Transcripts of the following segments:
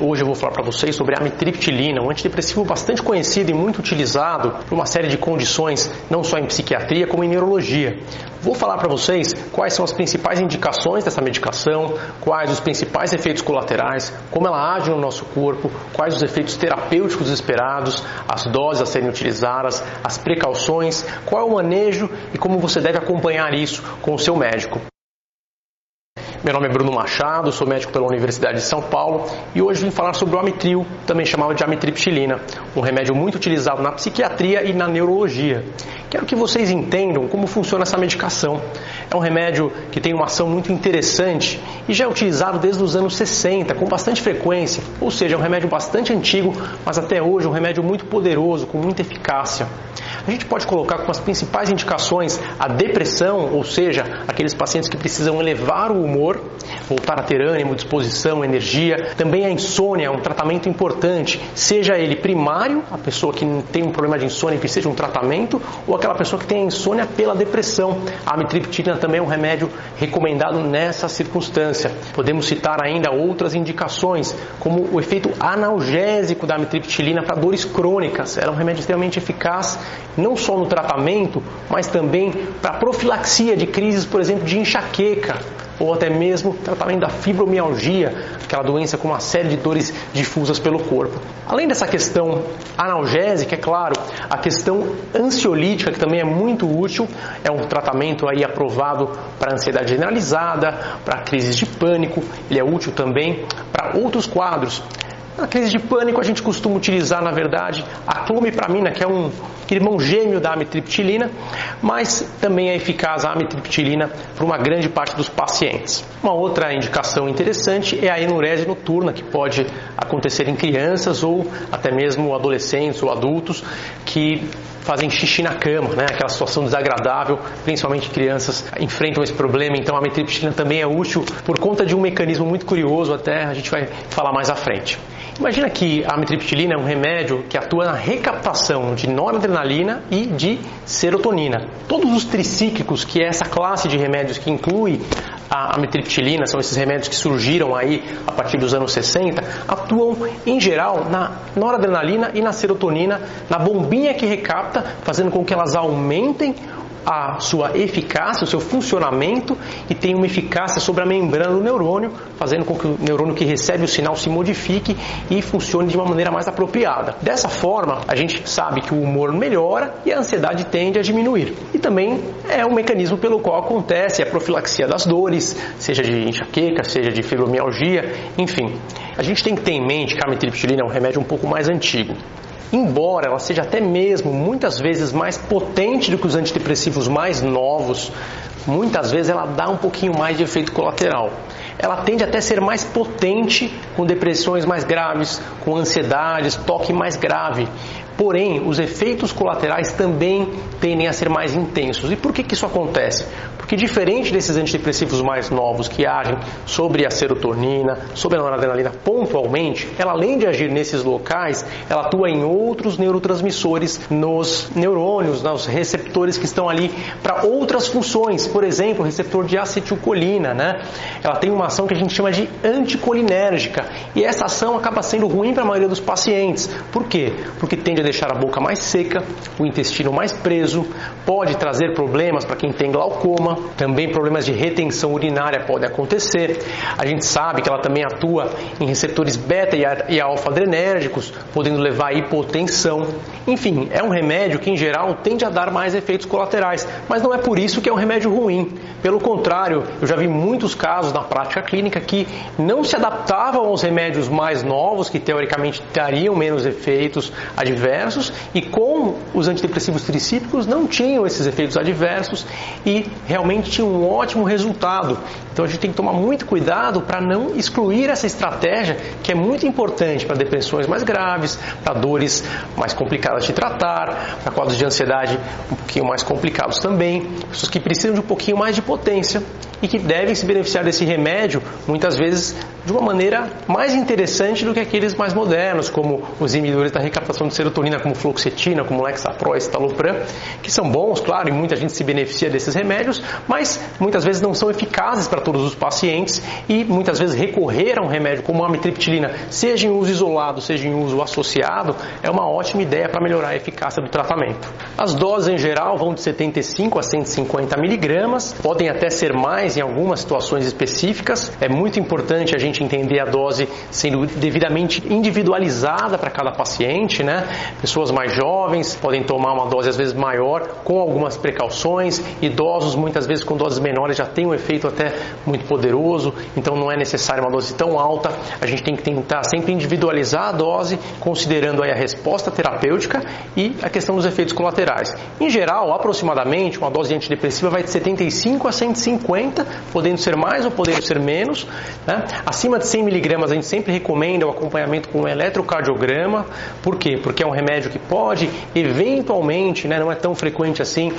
Hoje eu vou falar para vocês sobre a amitriptilina, um antidepressivo bastante conhecido e muito utilizado por uma série de condições, não só em psiquiatria, como em neurologia. Vou falar para vocês quais são as principais indicações dessa medicação, quais os principais efeitos colaterais, como ela age no nosso corpo, quais os efeitos terapêuticos esperados, as doses a serem utilizadas, as precauções, qual é o manejo e como você deve acompanhar isso com o seu médico. Meu nome é Bruno Machado, sou médico pela Universidade de São Paulo e hoje vim falar sobre o amitril, também chamado de amitriptilina, um remédio muito utilizado na psiquiatria e na neurologia. Quero que vocês entendam como funciona essa medicação. É um remédio que tem uma ação muito interessante e já é utilizado desde os anos 60 com bastante frequência, ou seja, é um remédio bastante antigo, mas até hoje é um remédio muito poderoso, com muita eficácia. A gente pode colocar como as principais indicações a depressão, ou seja, aqueles pacientes que precisam elevar o humor, voltar a ter ânimo, disposição, energia. Também a insônia é um tratamento importante, seja ele primário, a pessoa que tem um problema de insônia e precisa de um tratamento, ou aquela pessoa que tem a insônia pela depressão. A amitriptilina também é um remédio recomendado nessa circunstância. Podemos citar ainda outras indicações, como o efeito analgésico da amitriptilina para dores crônicas. Ela é um remédio extremamente eficaz não só no tratamento, mas também para profilaxia de crises, por exemplo, de enxaqueca ou até mesmo tratamento da fibromialgia, aquela doença com uma série de dores difusas pelo corpo. Além dessa questão analgésica, é claro, a questão ansiolítica, que também é muito útil, é um tratamento aí aprovado para ansiedade generalizada, para crises de pânico, ele é útil também para outros quadros na crise de pânico, a gente costuma utilizar, na verdade, a clomipramina, que é um irmão gêmeo da amitriptilina, mas também é eficaz a amitriptilina para uma grande parte dos pacientes. Uma outra indicação interessante é a enurese noturna, que pode acontecer em crianças ou até mesmo adolescentes ou adultos que fazem xixi na cama, né? aquela situação desagradável, principalmente crianças enfrentam esse problema, então a amitriptilina também é útil por conta de um mecanismo muito curioso, até a gente vai falar mais à frente. Imagina que a amitriptilina é um remédio que atua na recaptação de noradrenalina e de serotonina. Todos os tricíclicos, que é essa classe de remédios que inclui a amitriptilina, são esses remédios que surgiram aí a partir dos anos 60, atuam em geral na noradrenalina e na serotonina, na bombinha que recapta, fazendo com que elas aumentem a sua eficácia, o seu funcionamento e tem uma eficácia sobre a membrana do neurônio, fazendo com que o neurônio que recebe o sinal se modifique e funcione de uma maneira mais apropriada. Dessa forma, a gente sabe que o humor melhora e a ansiedade tende a diminuir. E também é um mecanismo pelo qual acontece a profilaxia das dores, seja de enxaqueca, seja de fibromialgia, enfim. A gente tem que ter em mente que a amitriptilina é um remédio um pouco mais antigo embora ela seja até mesmo muitas vezes mais potente do que os antidepressivos mais novos, muitas vezes ela dá um pouquinho mais de efeito colateral. Ela tende até a ser mais potente com depressões mais graves, com ansiedades, toque mais grave. Porém, os efeitos colaterais também tendem a ser mais intensos. E por que, que isso acontece? Porque diferente desses antidepressivos mais novos que agem sobre a serotonina, sobre a noradrenalina pontualmente, ela além de agir nesses locais, ela atua em outros neurotransmissores nos neurônios, nos receptores que estão ali para outras funções. Por exemplo, o receptor de acetilcolina, né? Ela tem uma ação que a gente chama de anticolinérgica e essa ação acaba sendo ruim para a maioria dos pacientes. Por quê? Porque tende a deixar a boca mais seca, o intestino mais preso, pode trazer problemas para quem tem glaucoma, também problemas de retenção urinária podem acontecer. A gente sabe que ela também atua em receptores beta e alfa-adrenérgicos, podendo levar a hipotensão. Enfim, é um remédio que em geral tende a dar mais efeitos colaterais, mas não é por isso que é um remédio ruim. Pelo contrário, eu já vi muitos casos na prática clínica que não se adaptavam aos remédios mais novos, que teoricamente dariam menos efeitos adversos, e com os antidepressivos tricíclicos não tinham esses efeitos adversos e realmente realmente um ótimo resultado. Então a gente tem que tomar muito cuidado para não excluir essa estratégia que é muito importante para depressões mais graves, para dores mais complicadas de tratar, para quadros de ansiedade um pouquinho mais complicados também, pessoas que precisam de um pouquinho mais de potência e que devem se beneficiar desse remédio muitas vezes de uma maneira mais interessante do que aqueles mais modernos, como os inibidores da recaptação de serotonina, como fluoxetina, como Lexapro, estalopram, que são bons, claro, e muita gente se beneficia desses remédios, mas muitas vezes não são eficazes para todos os pacientes e muitas vezes recorrer a um remédio como a amitriptilina, seja em uso isolado, seja em uso associado, é uma ótima ideia para melhorar a eficácia do tratamento. As doses em geral vão de 75 a 150 miligramas, podem até ser mais em algumas situações específicas. É muito importante a gente entender a dose sendo devidamente individualizada para cada paciente, né? Pessoas mais jovens podem tomar uma dose às vezes maior com algumas precauções, idosos muitas vezes com doses menores já tem um efeito até muito poderoso, então não é necessário uma dose tão alta. A gente tem que tentar sempre individualizar a dose, considerando aí a resposta terapêutica e a questão dos efeitos colaterais. Em geral, aproximadamente, uma dose antidepressiva vai de 75 a 150, podendo ser mais ou podendo ser menos. Né? Acima de 100 miligramas, a gente sempre recomenda o acompanhamento com um eletrocardiograma. Por quê? Porque é um remédio que pode, eventualmente, né, não é tão frequente assim,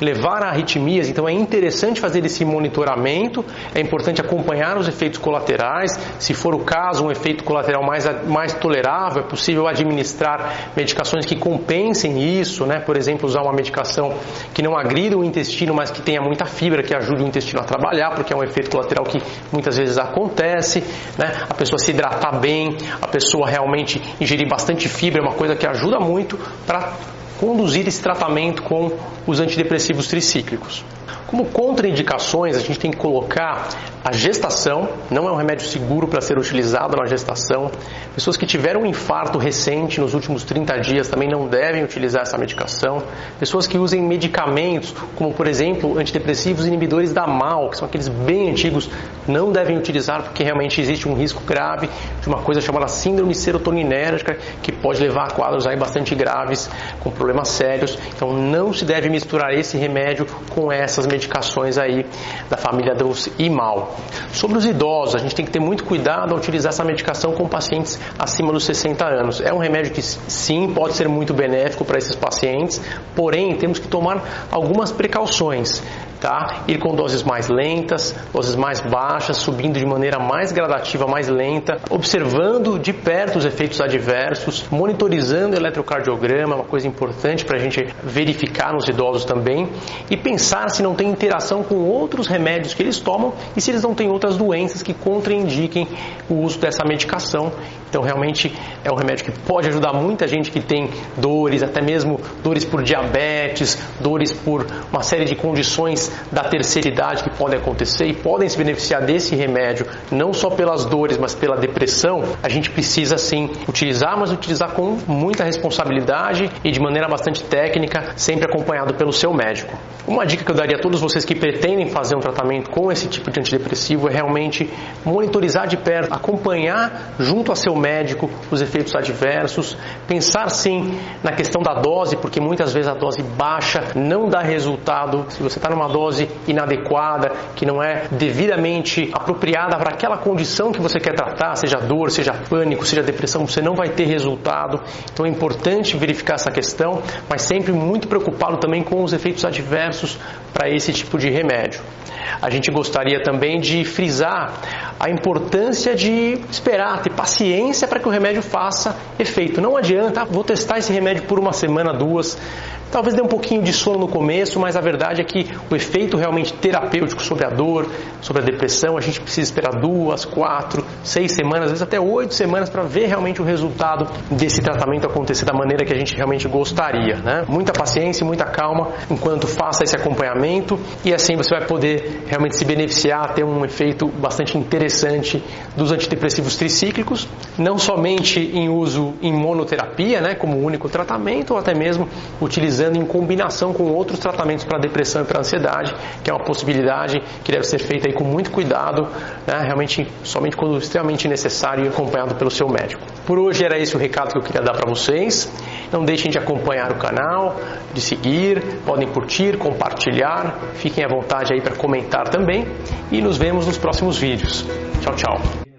levar a arritmias. Então é interessante fazer esse monitoramento. É importante acompanhar os efeitos colaterais. Se for o caso, um efeito colateral mais, mais tolerável, é possível administrar medicações que compensem isso, né? Por exemplo, usar uma medicação que não agrida o intestino, mas que tenha muita fibra, que ajude o intestino a trabalhar, porque é um efeito colateral que muitas vezes acontece, né? A pessoa se hidratar bem, a pessoa realmente ingerir bastante fibra é uma coisa que ajuda muito para conduzir esse tratamento com os antidepressivos tricíclicos. Como contraindicações, a gente tem que colocar a gestação, não é um remédio seguro para ser utilizado na gestação. Pessoas que tiveram um infarto recente nos últimos 30 dias também não devem utilizar essa medicação. Pessoas que usem medicamentos, como por exemplo antidepressivos inibidores da MAL, que são aqueles bem antigos, não devem utilizar porque realmente existe um risco grave de uma coisa chamada síndrome serotoninérgica, que pode levar a quadros aí bastante graves, com problemas sérios. Então não se deve misturar esse remédio com essas medicações medicações aí da família dos IMAL. Sobre os idosos, a gente tem que ter muito cuidado ao utilizar essa medicação com pacientes acima dos 60 anos. É um remédio que sim pode ser muito benéfico para esses pacientes, porém temos que tomar algumas precauções tá? Ir com doses mais lentas, doses mais baixas, subindo de maneira mais gradativa, mais lenta, observando de perto os efeitos adversos, monitorizando o eletrocardiograma, uma coisa importante para a gente verificar nos idosos também, e pensar se não tem interação com outros remédios que eles tomam e se eles não têm outras doenças que contraindiquem o uso dessa medicação. Então, realmente é um remédio que pode ajudar muita gente que tem dores, até mesmo dores por diabetes, dores por uma série de condições da terceira idade que podem acontecer e podem se beneficiar desse remédio, não só pelas dores, mas pela depressão, a gente precisa sim utilizar, mas utilizar com muita responsabilidade e de maneira bastante técnica, sempre acompanhado pelo seu médico. Uma dica que eu daria a todos vocês que pretendem fazer um tratamento com esse tipo de antidepressivo é realmente monitorizar de perto, acompanhar junto a seu médico os efeitos adversos, pensar sim na questão da dose, porque muitas vezes a dose baixa não dá resultado. Se você está numa dose dose inadequada, que não é devidamente apropriada para aquela condição que você quer tratar, seja dor, seja pânico, seja depressão, você não vai ter resultado. Então é importante verificar essa questão, mas sempre muito preocupado também com os efeitos adversos para esse tipo de remédio. A gente gostaria também de frisar a importância de esperar, ter paciência para que o remédio faça efeito. Não adianta, ah, vou testar esse remédio por uma semana, duas. Talvez dê um pouquinho de sono no começo, mas a verdade é que o efeito realmente terapêutico sobre a dor, sobre a depressão, a gente precisa esperar duas, quatro, seis semanas, às vezes até oito semanas para ver realmente o resultado desse tratamento acontecer da maneira que a gente realmente gostaria. Né? Muita paciência muita calma enquanto faça esse acompanhamento e assim você vai poder realmente se beneficiar, ter um efeito bastante interessante dos antidepressivos tricíclicos, não somente em uso em monoterapia, né, como único tratamento, ou até mesmo utilizando utilizando em combinação com outros tratamentos para depressão e para ansiedade, que é uma possibilidade que deve ser feita aí com muito cuidado, né? realmente somente quando extremamente necessário e acompanhado pelo seu médico. Por hoje era esse o recado que eu queria dar para vocês. Não deixem de acompanhar o canal, de seguir, podem curtir, compartilhar, fiquem à vontade aí para comentar também e nos vemos nos próximos vídeos. Tchau, tchau.